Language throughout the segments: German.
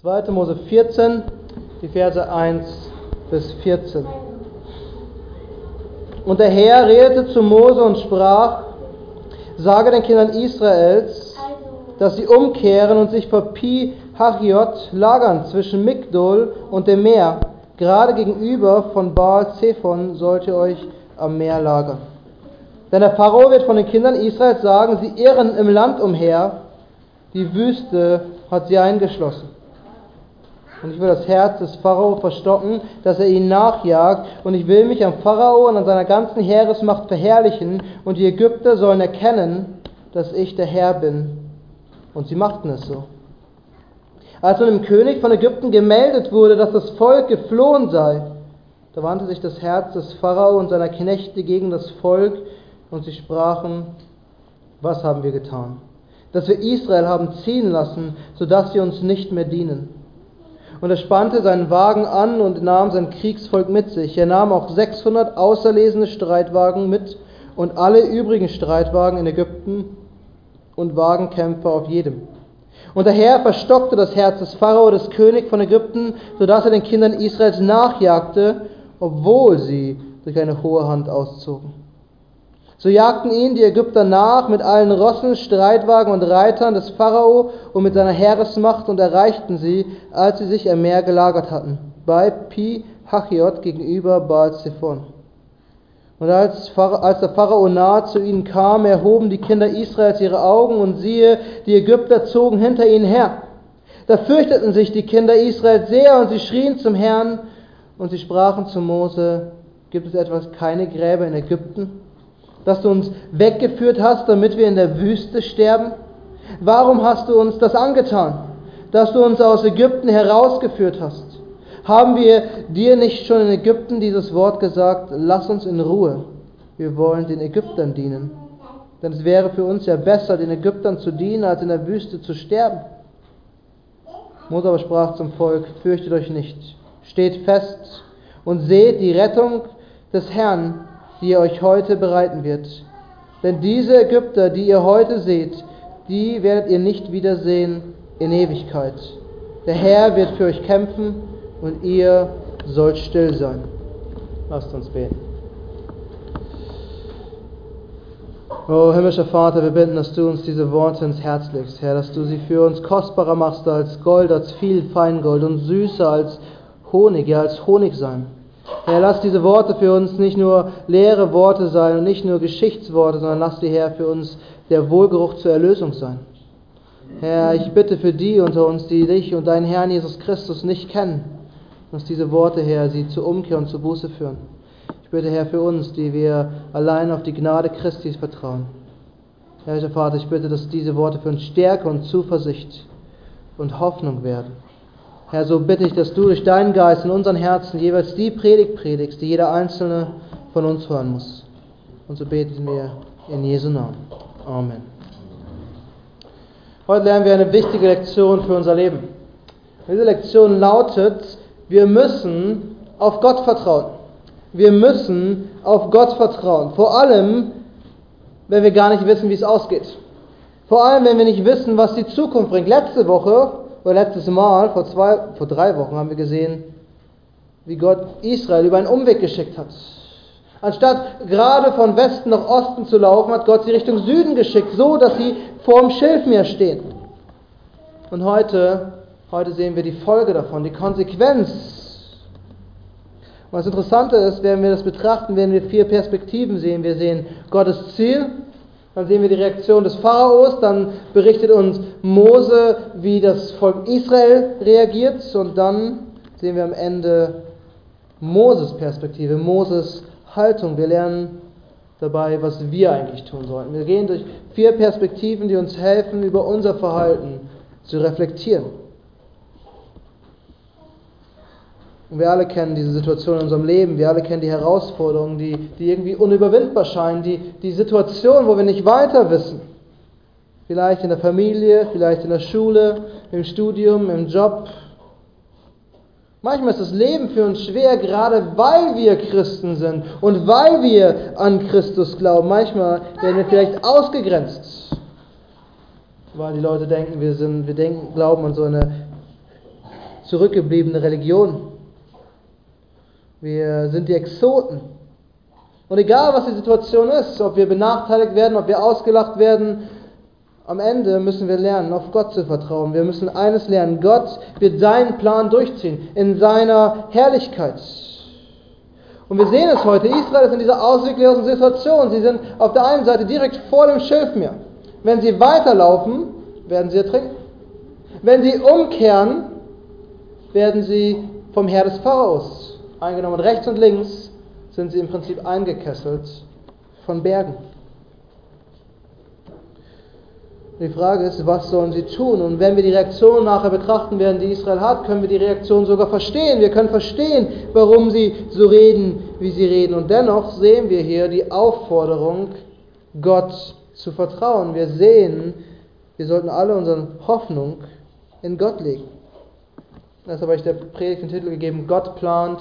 2. Mose 14, die Verse 1 bis 14. Und der Herr redete zu Mose und sprach, sage den Kindern Israels, dass sie umkehren und sich vor Pi Hachiot lagern zwischen Migdol und dem Meer. Gerade gegenüber von Baal Zephon sollt ihr euch am Meer lagern. Denn der Pharao wird von den Kindern Israels sagen, sie irren im Land umher, die Wüste hat sie eingeschlossen. Und ich will das Herz des Pharao verstocken, dass er ihnen nachjagt. Und ich will mich am Pharao und an seiner ganzen Heeresmacht verherrlichen. Und die Ägypter sollen erkennen, dass ich der Herr bin. Und sie machten es so. Als nun dem König von Ägypten gemeldet wurde, dass das Volk geflohen sei, da wandte sich das Herz des Pharao und seiner Knechte gegen das Volk und sie sprachen, was haben wir getan? Dass wir Israel haben ziehen lassen, sodass sie uns nicht mehr dienen. Und er spannte seinen Wagen an und nahm sein Kriegsvolk mit sich. Er nahm auch 600 auserlesene Streitwagen mit und alle übrigen Streitwagen in Ägypten und Wagenkämpfer auf jedem. Und der Herr verstockte das Herz des Pharao, des Königs von Ägypten, sodass er den Kindern Israels nachjagte, obwohl sie durch eine hohe Hand auszogen. So jagten ihn die Ägypter nach mit allen Rossen, Streitwagen und Reitern des Pharao und mit seiner Heeresmacht und erreichten sie, als sie sich am Meer gelagert hatten, bei Pi Hachiot gegenüber Baal Zephon. Und als, als der Pharao nahe zu ihnen kam, erhoben die Kinder Israels ihre Augen und siehe, die Ägypter zogen hinter ihnen her. Da fürchteten sich die Kinder Israels sehr und sie schrien zum Herrn und sie sprachen zu Mose, gibt es etwas keine Gräber in Ägypten? Dass du uns weggeführt hast, damit wir in der Wüste sterben? Warum hast du uns das angetan, dass du uns aus Ägypten herausgeführt hast? Haben wir dir nicht schon in Ägypten dieses Wort gesagt, lass uns in Ruhe, wir wollen den Ägyptern dienen? Denn es wäre für uns ja besser, den Ägyptern zu dienen, als in der Wüste zu sterben. Mose aber sprach zum Volk, fürchtet euch nicht, steht fest und seht die Rettung des Herrn, die er euch heute bereiten wird. Denn diese Ägypter, die ihr heute seht, die werdet ihr nicht wiedersehen in Ewigkeit. Der Herr wird für euch kämpfen und ihr sollt still sein. Lasst uns beten. O himmlischer Vater, wir bitten, dass du uns diese Worte ins Herz legst, Herr, dass du sie für uns kostbarer machst als Gold, als viel Feingold und süßer als Honig, ja als Honig sein. Herr, lass diese Worte für uns nicht nur leere Worte sein und nicht nur Geschichtsworte, sondern lass die, Herr, für uns der Wohlgeruch zur Erlösung sein. Herr, ich bitte für die unter uns, die dich und deinen Herrn Jesus Christus nicht kennen, dass diese Worte, Herr, sie zur Umkehr und zur Buße führen. Ich bitte, Herr, für uns, die wir allein auf die Gnade Christi vertrauen. Herr, Vater, ich bitte, dass diese Worte für uns Stärke und Zuversicht und Hoffnung werden. Herr, so bitte ich, dass du durch deinen Geist in unseren Herzen jeweils die Predigt predigst, die jeder Einzelne von uns hören muss. Und so beten wir in Jesu Namen. Amen. Heute lernen wir eine wichtige Lektion für unser Leben. Diese Lektion lautet, wir müssen auf Gott vertrauen. Wir müssen auf Gott vertrauen. Vor allem, wenn wir gar nicht wissen, wie es ausgeht. Vor allem, wenn wir nicht wissen, was die Zukunft bringt. Letzte Woche oder letztes Mal, vor, zwei, vor drei Wochen, haben wir gesehen, wie Gott Israel über einen Umweg geschickt hat. Anstatt gerade von Westen nach Osten zu laufen, hat Gott sie Richtung Süden geschickt, so dass sie vor dem Schilfmeer stehen. Und heute, heute sehen wir die Folge davon, die Konsequenz. Und das Interessante ist, wenn wir das betrachten, werden wir vier Perspektiven sehen. Wir sehen Gottes Ziel, dann sehen wir die Reaktion des Pharaos, dann berichtet uns Mose, wie das Volk Israel reagiert und dann sehen wir am Ende Moses Perspektive, Moses Haltung. Wir lernen dabei, was wir eigentlich tun sollten. Wir gehen durch vier Perspektiven, die uns helfen, über unser Verhalten zu reflektieren. Und wir alle kennen diese Situation in unserem Leben, wir alle kennen die Herausforderungen, die, die irgendwie unüberwindbar scheinen, die, die Situation, wo wir nicht weiter wissen. Vielleicht in der Familie, vielleicht in der Schule, im Studium, im Job. Manchmal ist das Leben für uns schwer, gerade weil wir Christen sind und weil wir an Christus glauben. Manchmal werden wir vielleicht ausgegrenzt, weil die Leute denken, wir sind, wir denken, glauben an so eine zurückgebliebene Religion. Wir sind die Exoten. Und egal was die Situation ist, ob wir benachteiligt werden, ob wir ausgelacht werden, am Ende müssen wir lernen, auf Gott zu vertrauen. Wir müssen eines lernen. Gott wird seinen Plan durchziehen in seiner Herrlichkeit. Und wir sehen es heute. Israel ist in dieser ausweglosen Situation. Sie sind auf der einen Seite direkt vor dem Schilfmeer. Wenn sie weiterlaufen, werden sie ertrinken. Wenn sie umkehren, werden sie vom Herr des Pharaos eingenommen. Rechts und links sind sie im Prinzip eingekesselt von Bergen. Die Frage ist, was sollen sie tun? Und wenn wir die Reaktion nachher betrachten werden, die Israel hat, können wir die Reaktion sogar verstehen. Wir können verstehen, warum sie so reden, wie sie reden. Und dennoch sehen wir hier die Aufforderung, Gott zu vertrauen. Wir sehen, wir sollten alle unsere Hoffnung in Gott legen. Deshalb habe ich der Predigt den Titel gegeben, Gott plant,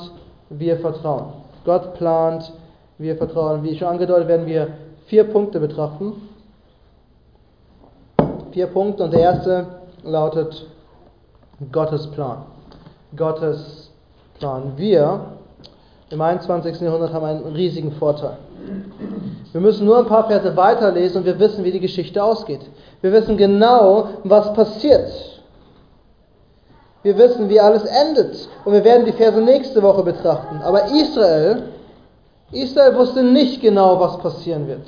wir vertrauen. Gott plant, wir vertrauen. Wie schon angedeutet, werden wir vier Punkte betrachten vier Punkte und der erste lautet Gottes Plan. Gottes Plan. Wir im 21. Jahrhundert haben einen riesigen Vorteil. Wir müssen nur ein paar Verse weiterlesen und wir wissen, wie die Geschichte ausgeht. Wir wissen genau, was passiert. Wir wissen, wie alles endet. Und wir werden die Verse nächste Woche betrachten. Aber Israel, Israel wusste nicht genau, was passieren wird.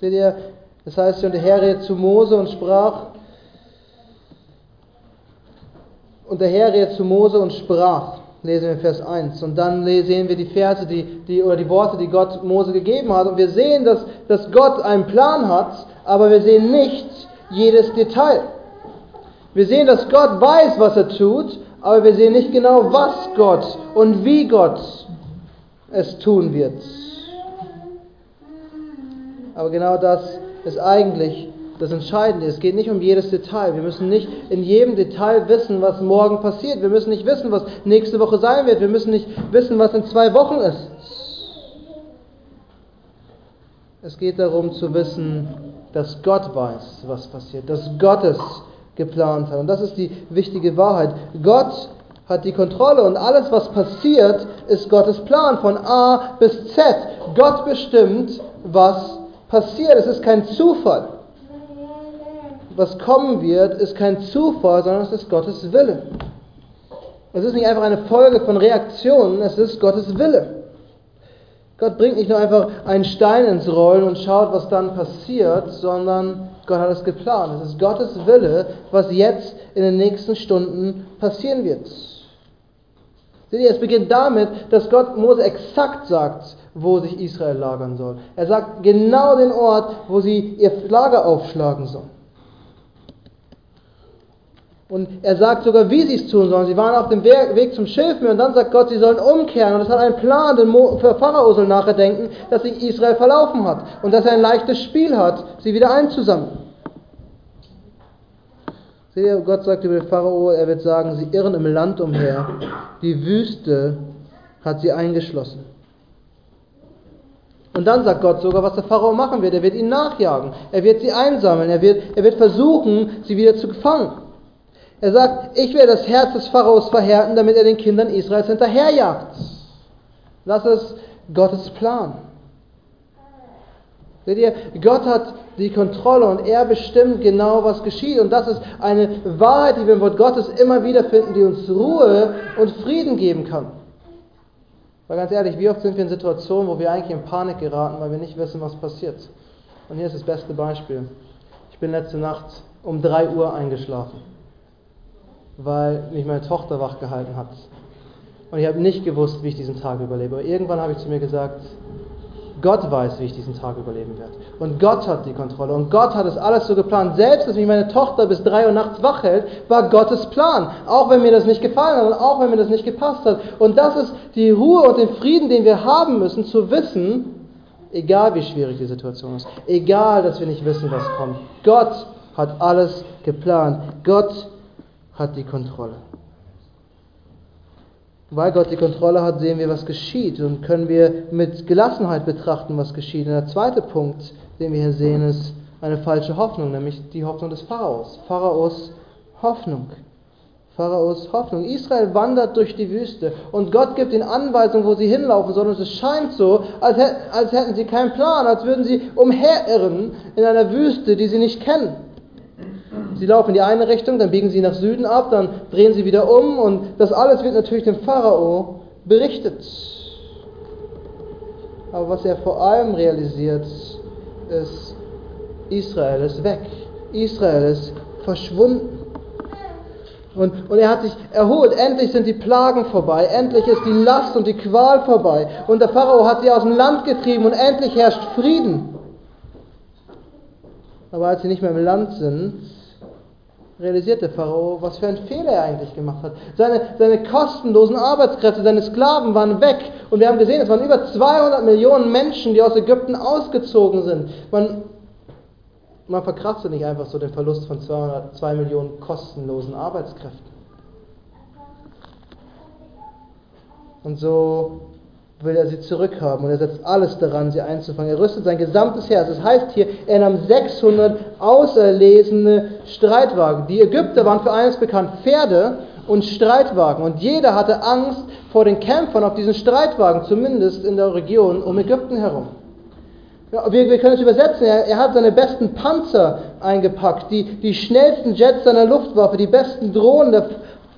Seht ihr, das heißt, und der Herr redete zu Mose und sprach, und der Herr redete zu Mose und sprach, lesen wir Vers 1. Und dann sehen wir die Verse, die, die, oder die Worte, die Gott Mose gegeben hat. Und wir sehen, dass, dass Gott einen Plan hat, aber wir sehen nicht jedes Detail. Wir sehen, dass Gott weiß, was er tut, aber wir sehen nicht genau, was Gott und wie Gott es tun wird. Aber genau das ist eigentlich das Entscheidende. Es geht nicht um jedes Detail. Wir müssen nicht in jedem Detail wissen, was morgen passiert. Wir müssen nicht wissen, was nächste Woche sein wird. Wir müssen nicht wissen, was in zwei Wochen ist. Es geht darum zu wissen, dass Gott weiß, was passiert, dass Gott es geplant hat. Und das ist die wichtige Wahrheit. Gott hat die Kontrolle und alles, was passiert, ist Gottes Plan von A bis Z. Gott bestimmt, was passiert. Es ist kein Zufall. Was kommen wird, ist kein Zufall, sondern es ist Gottes Wille. Es ist nicht einfach eine Folge von Reaktionen, es ist Gottes Wille. Gott bringt nicht nur einfach einen Stein ins Rollen und schaut, was dann passiert, sondern Gott hat es geplant. Es ist Gottes Wille, was jetzt in den nächsten Stunden passieren wird. Seht ihr, es beginnt damit, dass Gott Mose exakt sagt, wo sich Israel lagern soll. Er sagt genau den Ort, wo sie ihr Lager aufschlagen sollen. Und er sagt sogar, wie sie es tun sollen. Sie waren auf dem Weg zum Schilfmeer und dann sagt Gott, sie sollen umkehren. Und es hat einen Plan, den für Pharao soll nachher denken, dass sich Israel verlaufen hat und dass er ein leichtes Spiel hat, sie wieder einzusammeln. Seht ihr, Gott sagt über den Pharao, er wird sagen, sie irren im Land umher. Die Wüste hat sie eingeschlossen. Und dann sagt Gott sogar, was der Pharao machen wird. Er wird ihnen nachjagen. Er wird sie einsammeln. Er wird, er wird versuchen, sie wieder zu gefangen. Er sagt, ich werde das Herz des Pharaos verhärten, damit er den Kindern Israels hinterherjagt. Das ist Gottes Plan. Seht ihr, Gott hat die Kontrolle und er bestimmt genau, was geschieht. Und das ist eine Wahrheit, die wir im Wort Gottes immer wieder finden, die uns Ruhe und Frieden geben kann. Weil ganz ehrlich, wie oft sind wir in Situationen, wo wir eigentlich in Panik geraten, weil wir nicht wissen, was passiert. Und hier ist das beste Beispiel. Ich bin letzte Nacht um 3 Uhr eingeschlafen, weil mich meine Tochter wach gehalten hat. Und ich habe nicht gewusst, wie ich diesen Tag überlebe. Aber irgendwann habe ich zu mir gesagt, Gott weiß, wie ich diesen Tag überleben werde. Und Gott hat die Kontrolle. Und Gott hat es alles so geplant. Selbst, dass mich meine Tochter bis drei Uhr nachts wach hält, war Gottes Plan. Auch wenn mir das nicht gefallen hat und auch wenn mir das nicht gepasst hat. Und das ist die Ruhe und den Frieden, den wir haben müssen, zu wissen, egal wie schwierig die Situation ist, egal, dass wir nicht wissen, was kommt. Gott hat alles geplant. Gott hat die Kontrolle. Weil Gott die Kontrolle hat, sehen wir, was geschieht und können wir mit Gelassenheit betrachten, was geschieht. Und der zweite Punkt, den wir hier sehen, ist eine falsche Hoffnung, nämlich die Hoffnung des Pharaos. Pharaos Hoffnung. Pharaos Hoffnung. Israel wandert durch die Wüste und Gott gibt ihnen Anweisungen, wo sie hinlaufen sollen. Und es scheint so, als, als hätten sie keinen Plan, als würden sie umherirren in einer Wüste, die sie nicht kennen. Sie laufen in die eine Richtung, dann biegen sie nach Süden ab, dann drehen sie wieder um und das alles wird natürlich dem Pharao berichtet. Aber was er vor allem realisiert, ist, Israel ist weg. Israel ist verschwunden. Und, und er hat sich erholt. Endlich sind die Plagen vorbei. Endlich ist die Last und die Qual vorbei. Und der Pharao hat sie aus dem Land getrieben und endlich herrscht Frieden. Aber als sie nicht mehr im Land sind, realisiert der Pharao, was für einen Fehler er eigentlich gemacht hat. Seine, seine kostenlosen Arbeitskräfte, seine Sklaven waren weg. Und wir haben gesehen, es waren über 200 Millionen Menschen, die aus Ägypten ausgezogen sind. Man man verkraftet nicht einfach so den Verlust von 200, 2 Millionen kostenlosen Arbeitskräften. Und so will er sie zurückhaben und er setzt alles daran, sie einzufangen. Er rüstet sein gesamtes Herz. Das heißt hier, er nahm 600 auserlesene Streitwagen. Die Ägypter waren für eines bekannt, Pferde und Streitwagen. Und jeder hatte Angst vor den Kämpfern auf diesen Streitwagen, zumindest in der Region um Ägypten herum. Wir, wir, können es übersetzen. Er, er, hat seine besten Panzer eingepackt, die, die schnellsten Jets seiner Luftwaffe, die besten Drohnen. Der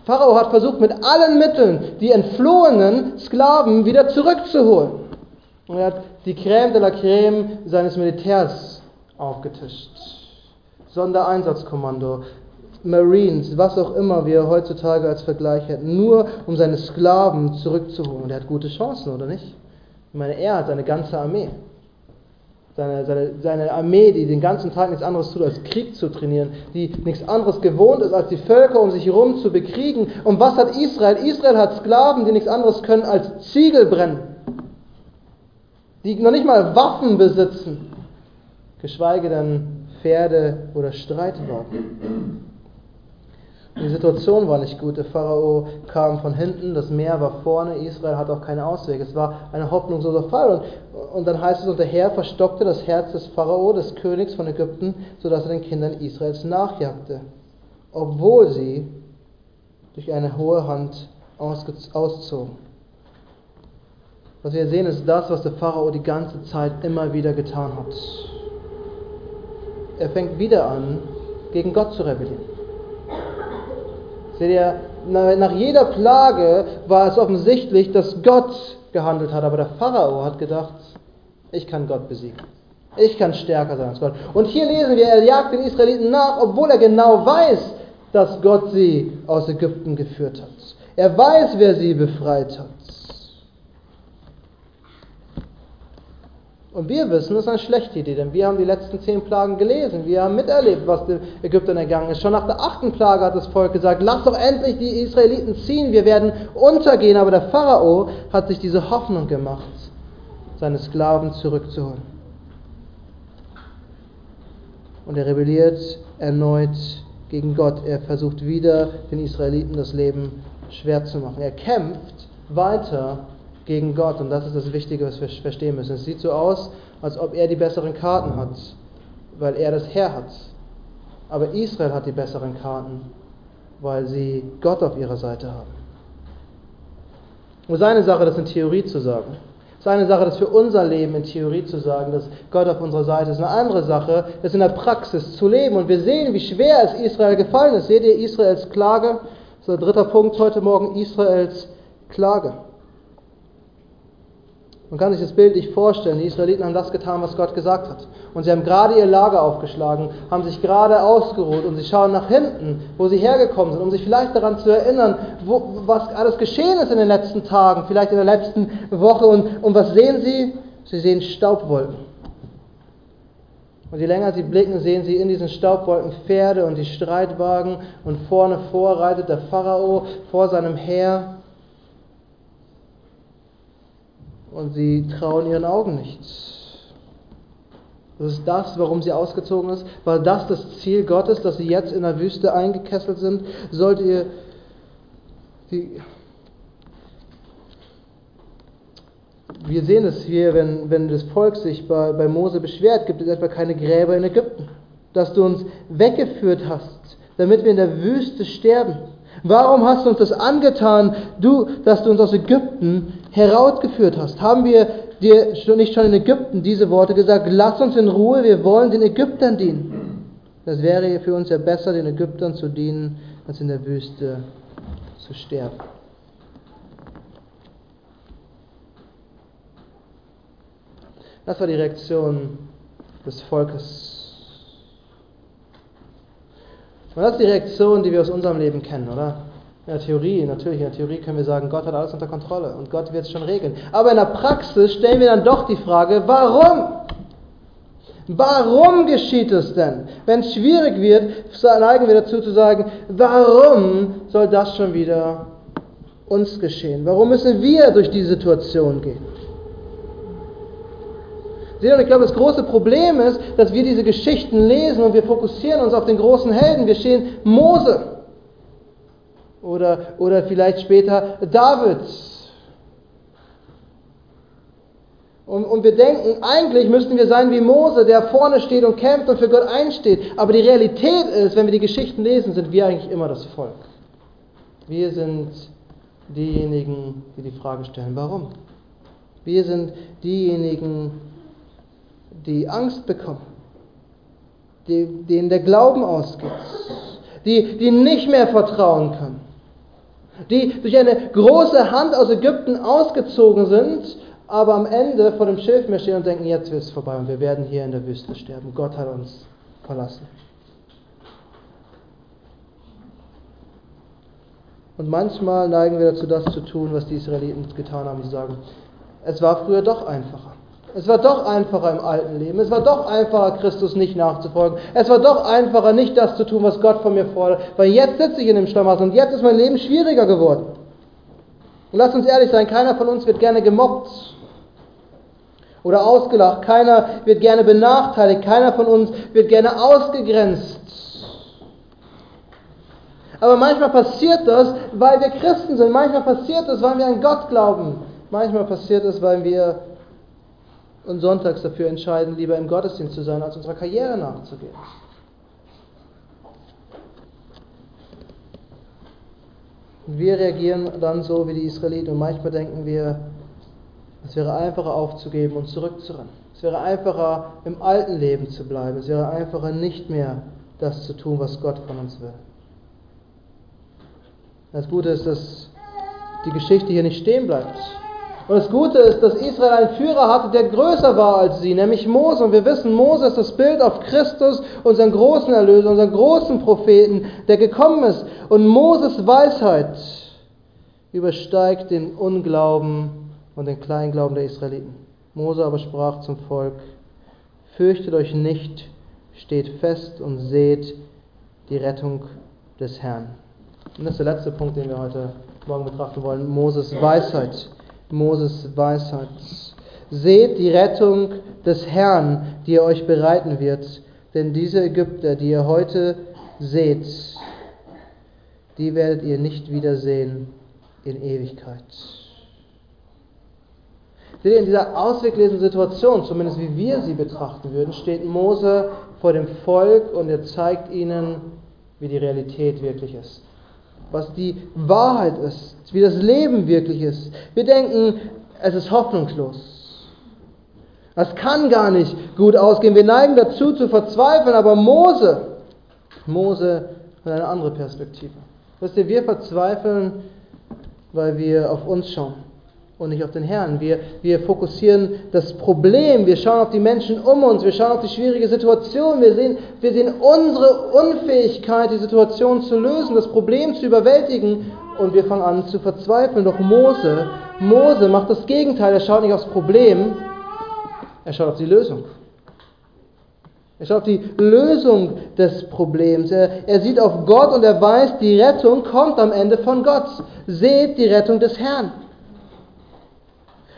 Pharao hat versucht, mit allen Mitteln die entflohenen Sklaven wieder zurückzuholen. Und er hat die Crème de la Crème seines Militärs aufgetischt. Sondereinsatzkommando, Marines, was auch immer wir heutzutage als Vergleich hätten, nur um seine Sklaven zurückzuholen. Und er hat gute Chancen, oder nicht? Ich meine, er hat seine ganze Armee seine, seine, seine Armee, die den ganzen Tag nichts anderes tut, als Krieg zu trainieren, die nichts anderes gewohnt ist, als die Völker um sich herum zu bekriegen. Und was hat Israel? Israel hat Sklaven, die nichts anderes können, als Ziegel brennen, die noch nicht mal Waffen besitzen, geschweige denn Pferde oder Streitwagen. Die Situation war nicht gut. Der Pharao kam von hinten, das Meer war vorne, Israel hat auch keine Auswege. Es war ein hoffnungsloser Fall. Und, und dann heißt es, und der Herr verstockte das Herz des Pharao, des Königs von Ägypten, sodass er den Kindern Israels nachjagte, obwohl sie durch eine hohe Hand auszogen. Was wir sehen, ist das, was der Pharao die ganze Zeit immer wieder getan hat. Er fängt wieder an, gegen Gott zu rebellieren. Seht ihr, nach jeder Plage war es offensichtlich, dass Gott gehandelt hat, aber der Pharao hat gedacht, ich kann Gott besiegen. Ich kann stärker sein als Gott. Und hier lesen wir, er jagt den Israeliten nach, obwohl er genau weiß, dass Gott sie aus Ägypten geführt hat. Er weiß, wer sie befreit hat. Und wir wissen, das ist eine schlechte Idee, denn wir haben die letzten zehn Plagen gelesen. Wir haben miterlebt, was den Ägyptern ergangen ist. Schon nach der achten Plage hat das Volk gesagt, lass doch endlich die Israeliten ziehen, wir werden untergehen. Aber der Pharao hat sich diese Hoffnung gemacht, seine Sklaven zurückzuholen. Und er rebelliert erneut gegen Gott. Er versucht wieder, den Israeliten das Leben schwer zu machen. Er kämpft weiter gegen Gott. Und das ist das Wichtige, was wir verstehen müssen. Es sieht so aus, als ob er die besseren Karten hat, weil er das Herr hat. Aber Israel hat die besseren Karten, weil sie Gott auf ihrer Seite haben. Und seine Sache, das in Theorie zu sagen. Seine Sache, das für unser Leben in Theorie zu sagen, dass Gott auf unserer Seite ist. Eine andere Sache, das in der Praxis zu leben. Und wir sehen, wie schwer es Israel gefallen ist. Seht ihr Israels Klage? Das ist der dritte Punkt heute Morgen, Israels Klage. Man kann sich das Bild nicht vorstellen. Die Israeliten haben das getan, was Gott gesagt hat. Und sie haben gerade ihr Lager aufgeschlagen, haben sich gerade ausgeruht und sie schauen nach hinten, wo sie hergekommen sind, um sich vielleicht daran zu erinnern, wo, was alles geschehen ist in den letzten Tagen, vielleicht in der letzten Woche. Und, und was sehen sie? Sie sehen Staubwolken. Und je länger sie blicken, sehen sie in diesen Staubwolken Pferde und die Streitwagen und vorne vorreitet der Pharao vor seinem Heer und sie trauen ihren Augen nicht. Das ist das, warum sie ausgezogen ist. War das das Ziel Gottes, dass sie jetzt in der Wüste eingekesselt sind? Sollt ihr die wir sehen es hier, wenn, wenn das Volk sich bei, bei Mose beschwert, gibt es etwa keine Gräber in Ägypten. Dass du uns weggeführt hast, damit wir in der Wüste sterben. Warum hast du uns das angetan, du, dass du uns aus Ägypten herausgeführt hast? Haben wir dir nicht schon in Ägypten diese Worte gesagt? Lass uns in Ruhe, wir wollen den Ägyptern dienen. Das wäre für uns ja besser, den Ägyptern zu dienen, als in der Wüste zu sterben. Das war die Reaktion des Volkes. Und das ist die Reaktion, die wir aus unserem Leben kennen, oder? In der Theorie, natürlich, in der Theorie können wir sagen, Gott hat alles unter Kontrolle und Gott wird es schon regeln. Aber in der Praxis stellen wir dann doch die Frage, warum? Warum geschieht es denn? Wenn es schwierig wird, neigen wir dazu zu sagen, warum soll das schon wieder uns geschehen? Warum müssen wir durch die Situation gehen? Seht ihr, ich glaube, das große Problem ist, dass wir diese Geschichten lesen und wir fokussieren uns auf den großen Helden. Wir stehen Mose oder, oder vielleicht später David. Und, und wir denken, eigentlich müssten wir sein wie Mose, der vorne steht und kämpft und für Gott einsteht. Aber die Realität ist, wenn wir die Geschichten lesen, sind wir eigentlich immer das Volk. Wir sind diejenigen, die die Frage stellen, warum? Wir sind diejenigen, die Angst bekommen, die, denen der Glauben ausgeht, die, die nicht mehr vertrauen können, die durch eine große Hand aus Ägypten ausgezogen sind, aber am Ende vor dem Schilfmeer stehen und denken, jetzt wird es vorbei und wir werden hier in der Wüste sterben. Gott hat uns verlassen. Und manchmal neigen wir dazu, das zu tun, was die Israeliten getan haben, zu sagen, es war früher doch einfacher. Es war doch einfacher im alten Leben. Es war doch einfacher, Christus nicht nachzufolgen. Es war doch einfacher, nicht das zu tun, was Gott von mir fordert. Weil jetzt sitze ich in dem Stammhaus und jetzt ist mein Leben schwieriger geworden. Und lasst uns ehrlich sein, keiner von uns wird gerne gemobbt oder ausgelacht. Keiner wird gerne benachteiligt. Keiner von uns wird gerne ausgegrenzt. Aber manchmal passiert das, weil wir Christen sind. Manchmal passiert das, weil wir an Gott glauben. Manchmal passiert es, weil wir und sonntags dafür entscheiden, lieber im Gottesdienst zu sein, als unserer Karriere nachzugehen. Wir reagieren dann so wie die Israeliten und manchmal denken wir, es wäre einfacher aufzugeben und zurückzurennen. Es wäre einfacher im alten Leben zu bleiben. Es wäre einfacher nicht mehr das zu tun, was Gott von uns will. Das Gute ist, dass die Geschichte hier nicht stehen bleibt. Und das Gute ist, dass Israel einen Führer hatte, der größer war als sie, nämlich Mose. Und wir wissen, Mose ist das Bild auf Christus, unseren großen Erlöser, unseren großen Propheten, der gekommen ist. Und Moses Weisheit übersteigt den Unglauben und den Kleinglauben der Israeliten. Mose aber sprach zum Volk, fürchtet euch nicht, steht fest und seht die Rettung des Herrn. Und das ist der letzte Punkt, den wir heute Morgen betrachten wollen, Moses Weisheit. Moses Weisheit. Seht die Rettung des Herrn, die er euch bereiten wird, denn diese Ägypter, die ihr heute seht, die werdet ihr nicht wiedersehen in Ewigkeit. In dieser ausweglosen Situation, zumindest wie wir sie betrachten würden, steht Mose vor dem Volk und er zeigt ihnen, wie die Realität wirklich ist was die Wahrheit ist, wie das Leben wirklich ist. Wir denken, es ist hoffnungslos. Das kann gar nicht gut ausgehen. Wir neigen dazu zu verzweifeln, aber Mose, Mose hat eine andere Perspektive. Wisst ihr, wir verzweifeln, weil wir auf uns schauen und nicht auf den Herrn. Wir, wir fokussieren das Problem, wir schauen auf die Menschen um uns, wir schauen auf die schwierige Situation, wir sehen, wir sehen unsere Unfähigkeit, die Situation zu lösen, das Problem zu überwältigen und wir fangen an zu verzweifeln. Doch Mose, Mose macht das Gegenteil, er schaut nicht aufs Problem, er schaut auf die Lösung. Er schaut auf die Lösung des Problems. Er, er sieht auf Gott und er weiß, die Rettung kommt am Ende von Gott. Seht die Rettung des Herrn.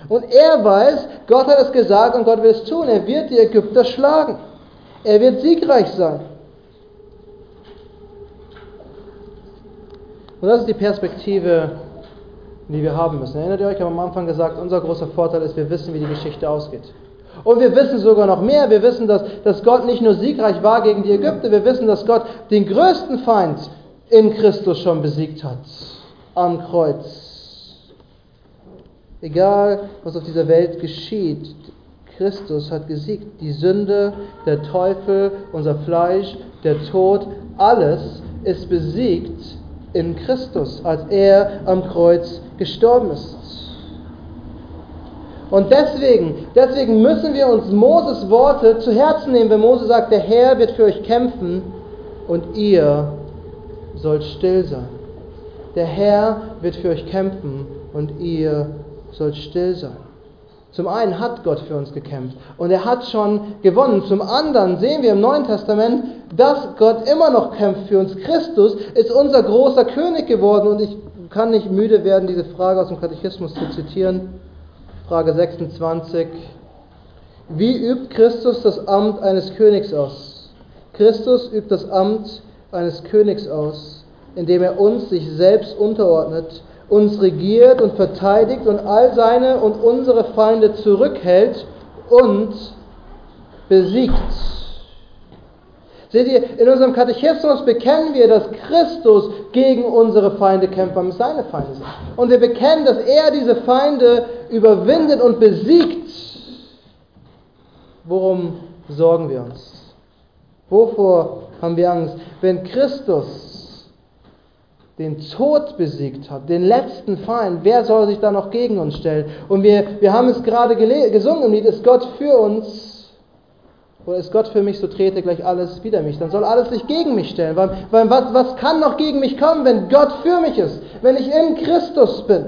Und er weiß, Gott hat es gesagt und Gott will es tun. Er wird die Ägypter schlagen. Er wird siegreich sein. Und das ist die Perspektive, die wir haben müssen. Erinnert ihr euch, ich habe am Anfang gesagt, unser großer Vorteil ist, wir wissen, wie die Geschichte ausgeht. Und wir wissen sogar noch mehr. Wir wissen, dass, dass Gott nicht nur siegreich war gegen die Ägypter, wir wissen, dass Gott den größten Feind in Christus schon besiegt hat. Am Kreuz. Egal, was auf dieser Welt geschieht, Christus hat gesiegt. Die Sünde, der Teufel, unser Fleisch, der Tod, alles ist besiegt in Christus, als er am Kreuz gestorben ist. Und deswegen, deswegen müssen wir uns Moses Worte zu Herzen nehmen, wenn Mose sagt, der Herr wird für euch kämpfen und ihr sollt still sein. Der Herr wird für euch kämpfen und ihr sollt still sein. Zum einen hat Gott für uns gekämpft und er hat schon gewonnen. Zum anderen sehen wir im Neuen Testament, dass Gott immer noch kämpft für uns. Christus ist unser großer König geworden und ich kann nicht müde werden, diese Frage aus dem Katechismus zu zitieren. Frage 26. Wie übt Christus das Amt eines Königs aus? Christus übt das Amt eines Königs aus, indem er uns sich selbst unterordnet, uns regiert und verteidigt und all seine und unsere Feinde zurückhält und besiegt. Seht ihr, in unserem Katechismus bekennen wir, dass Christus gegen unsere Feinde kämpft, weil es seine Feinde sind. Und wir bekennen, dass er diese Feinde überwindet und besiegt. Worum sorgen wir uns? Wovor haben wir Angst? Wenn Christus den Tod besiegt hat, den letzten Feind, wer soll sich da noch gegen uns stellen? Und wir, wir haben es gerade gesungen im Lied, ist Gott für uns oder ist Gott für mich, so trete gleich alles wider mich. Dann soll alles sich gegen mich stellen. Weil, weil was, was kann noch gegen mich kommen, wenn Gott für mich ist? Wenn ich in Christus bin?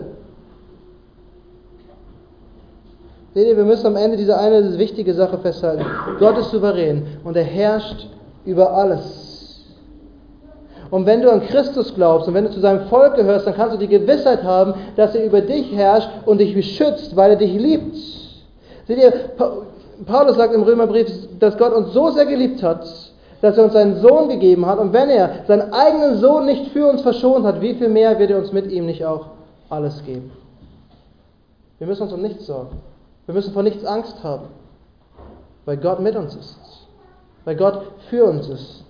Seht ihr, wir müssen am Ende diese eine wichtige Sache festhalten. Gott ist souverän und er herrscht über alles. Und wenn du an Christus glaubst und wenn du zu seinem Volk gehörst, dann kannst du die Gewissheit haben, dass er über dich herrscht und dich beschützt, weil er dich liebt. Seht ihr, Paulus sagt im Römerbrief, dass Gott uns so sehr geliebt hat, dass er uns seinen Sohn gegeben hat. Und wenn er seinen eigenen Sohn nicht für uns verschont hat, wie viel mehr wird er uns mit ihm nicht auch alles geben? Wir müssen uns um nichts sorgen. Wir müssen vor nichts Angst haben, weil Gott mit uns ist, weil Gott für uns ist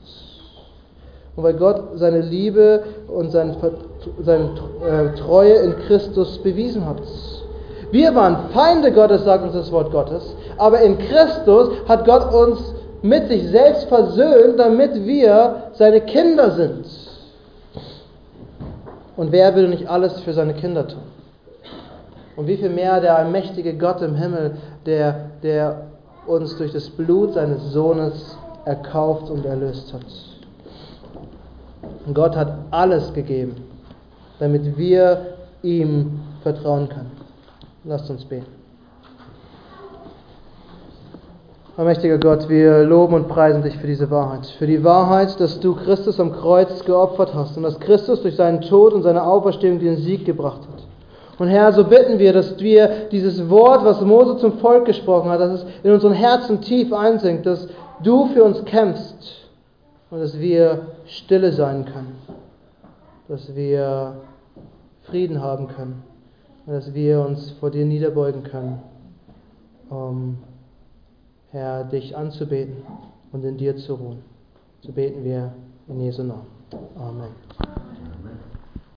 und weil Gott seine Liebe und seine, seine äh, Treue in Christus bewiesen hat. Wir waren Feinde Gottes, sagt uns das Wort Gottes, aber in Christus hat Gott uns mit sich selbst versöhnt, damit wir seine Kinder sind. Und wer will nicht alles für seine Kinder tun? Und wie viel mehr der allmächtige Gott im Himmel, der, der uns durch das Blut seines Sohnes erkauft und erlöst hat. Und Gott hat alles gegeben, damit wir ihm vertrauen können. Lasst uns beten. Allmächtiger Gott, wir loben und preisen dich für diese Wahrheit. Für die Wahrheit, dass du Christus am Kreuz geopfert hast und dass Christus durch seinen Tod und seine Auferstehung den Sieg gebracht hat. Und Herr, so bitten wir, dass wir dieses Wort, was Mose zum Volk gesprochen hat, dass es in unseren Herzen tief einsinkt, dass du für uns kämpfst und dass wir stille sein können, dass wir Frieden haben können dass wir uns vor dir niederbeugen können, um, Herr, dich anzubeten und in dir zu ruhen. So beten wir in Jesu Namen. Amen.